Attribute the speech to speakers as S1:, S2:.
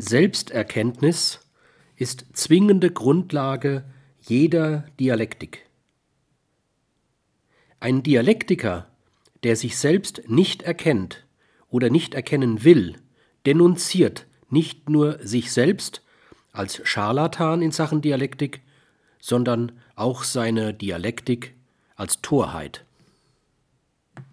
S1: Selbsterkenntnis ist zwingende Grundlage jeder Dialektik. Ein Dialektiker, der sich selbst nicht erkennt oder nicht erkennen will, denunziert nicht nur sich selbst als Scharlatan in Sachen Dialektik, sondern auch seine Dialektik als Torheit